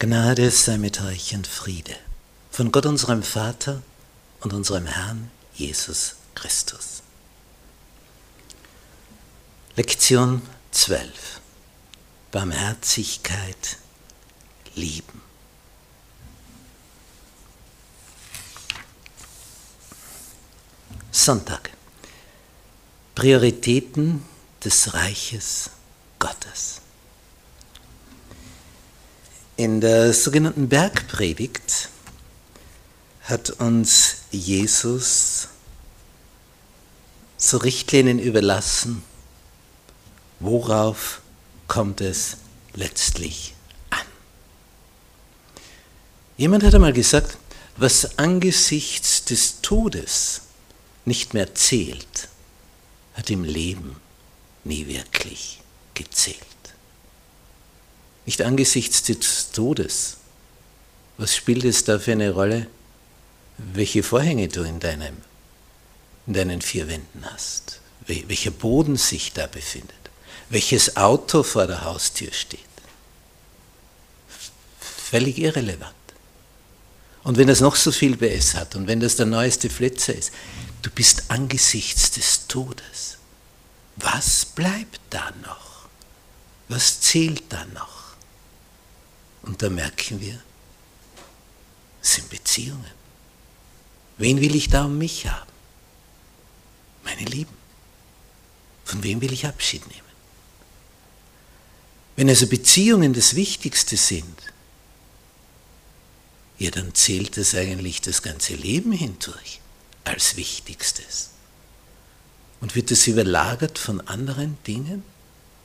Gnade sei mit euch und Friede von Gott unserem Vater und unserem Herrn Jesus Christus. Lektion 12. Barmherzigkeit lieben. Sonntag. Prioritäten des Reiches Gottes. In der sogenannten Bergpredigt hat uns Jesus so Richtlinien überlassen, worauf kommt es letztlich an. Jemand hat einmal gesagt, was angesichts des Todes nicht mehr zählt, hat im Leben nie wirklich gezählt nicht angesichts des Todes. Was spielt es da für eine Rolle, welche Vorhänge du in, deinem, in deinen vier Wänden hast, welcher Boden sich da befindet, welches Auto vor der Haustür steht? Völlig irrelevant. Und wenn das noch so viel PS hat und wenn das der neueste Flitzer ist, du bist angesichts des Todes. Was bleibt da noch? Was zählt da noch? Und da merken wir, es sind Beziehungen. Wen will ich da um mich haben? Meine Lieben. Von wem will ich Abschied nehmen? Wenn also Beziehungen das Wichtigste sind, ja, dann zählt es eigentlich das ganze Leben hindurch als Wichtigstes. Und wird es überlagert von anderen Dingen,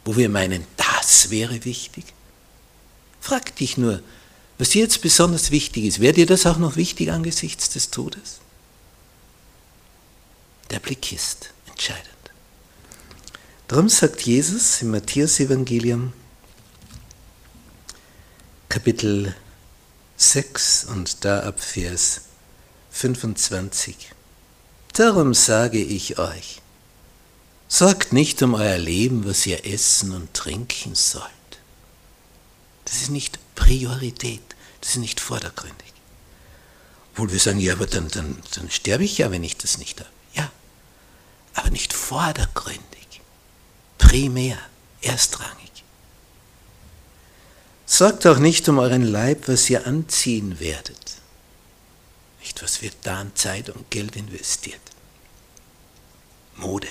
wo wir meinen, das wäre wichtig? Frag dich nur, was dir jetzt besonders wichtig ist. Wäre dir das auch noch wichtig angesichts des Todes? Der Blick ist entscheidend. Darum sagt Jesus im Matthäus-Evangelium, Kapitel 6 und da ab Vers 25. Darum sage ich euch, sorgt nicht um euer Leben, was ihr essen und trinken sollt das ist nicht Priorität, das ist nicht vordergründig. Obwohl wir sagen, ja, aber dann, dann, dann sterbe ich ja, wenn ich das nicht habe. Ja, aber nicht vordergründig, primär, erstrangig. Sorgt auch nicht um euren Leib, was ihr anziehen werdet. Nicht, was wird da an Zeit und Geld investiert. Mode.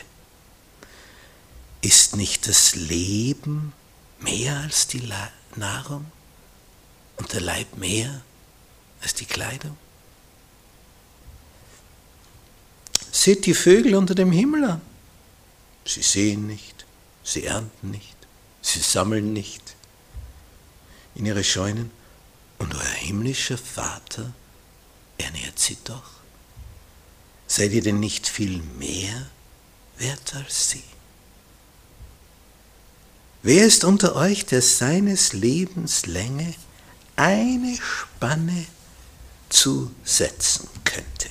Ist nicht das Leben mehr als die Nahrung und der Leib mehr als die Kleidung? Seht die Vögel unter dem Himmel an. Sie sehen nicht, sie ernten nicht, sie sammeln nicht in ihre Scheunen. Und euer himmlischer Vater ernährt sie doch. Seid ihr denn nicht viel mehr wert als sie? Wer ist unter euch, der seines Lebens Länge eine Spanne zusetzen könnte?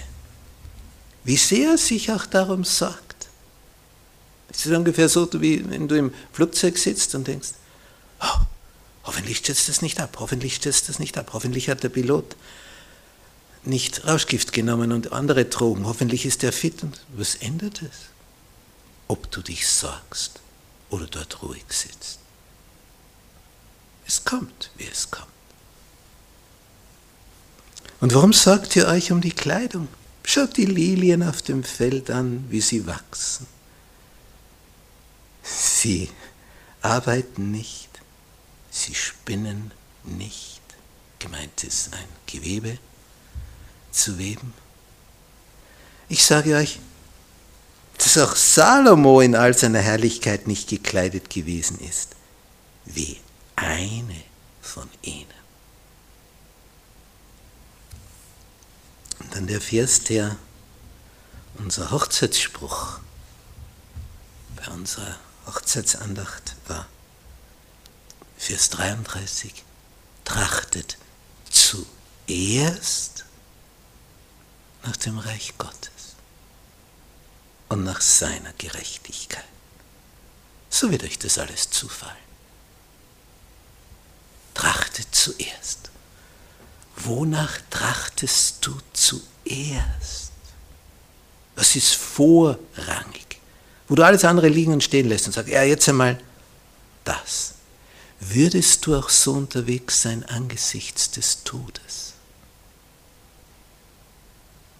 Wie sehr er sich auch darum sorgt. Es ist ungefähr so, wie wenn du im Flugzeug sitzt und denkst, oh, hoffentlich stürzt das nicht ab, hoffentlich stürzt das nicht ab, hoffentlich hat der Pilot nicht Rauschgift genommen und andere Drogen, hoffentlich ist er fit. Und was ändert es? Ob du dich sorgst oder dort ruhig sitzt. Es kommt, wie es kommt. Und warum sorgt ihr euch um die Kleidung? Schaut die Lilien auf dem Feld an, wie sie wachsen. Sie arbeiten nicht, sie spinnen nicht. Gemeint ist ein Gewebe zu weben. Ich sage euch, dass auch Salomo in all seiner Herrlichkeit nicht gekleidet gewesen ist, wie eine von ihnen. Und dann der Vers, der unser Hochzeitsspruch bei unserer Hochzeitsandacht war. Vers 33. Trachtet zuerst nach dem Reich Gottes und nach seiner Gerechtigkeit. So wird euch das alles zufallen. Trachtet zuerst. wonach trachtest du zuerst? Was ist vorrangig? Wo du alles andere liegen und stehen lässt und sagst, ja, jetzt einmal das. Würdest du auch so unterwegs sein angesichts des Todes?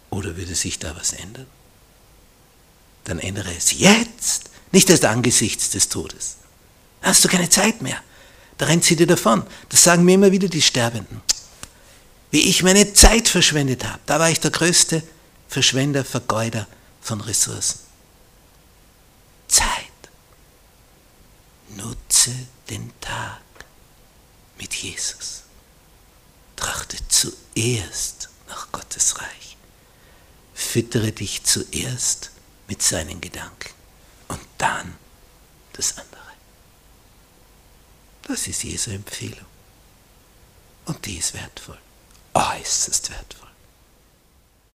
Oder würde sich da was ändern? Dann ändere es jetzt, nicht erst angesichts des Todes. Hast du keine Zeit mehr. Da rennt sie dir davon. Das sagen mir immer wieder die Sterbenden. Wie ich meine Zeit verschwendet habe. Da war ich der größte Verschwender, Vergeuder von Ressourcen. Zeit. Nutze den Tag mit Jesus. Trachte zuerst nach Gottes Reich. Füttere dich zuerst mit seinen Gedanken und dann das andere. Das ist Jesu Empfehlung. Und die ist wertvoll, äußerst wertvoll.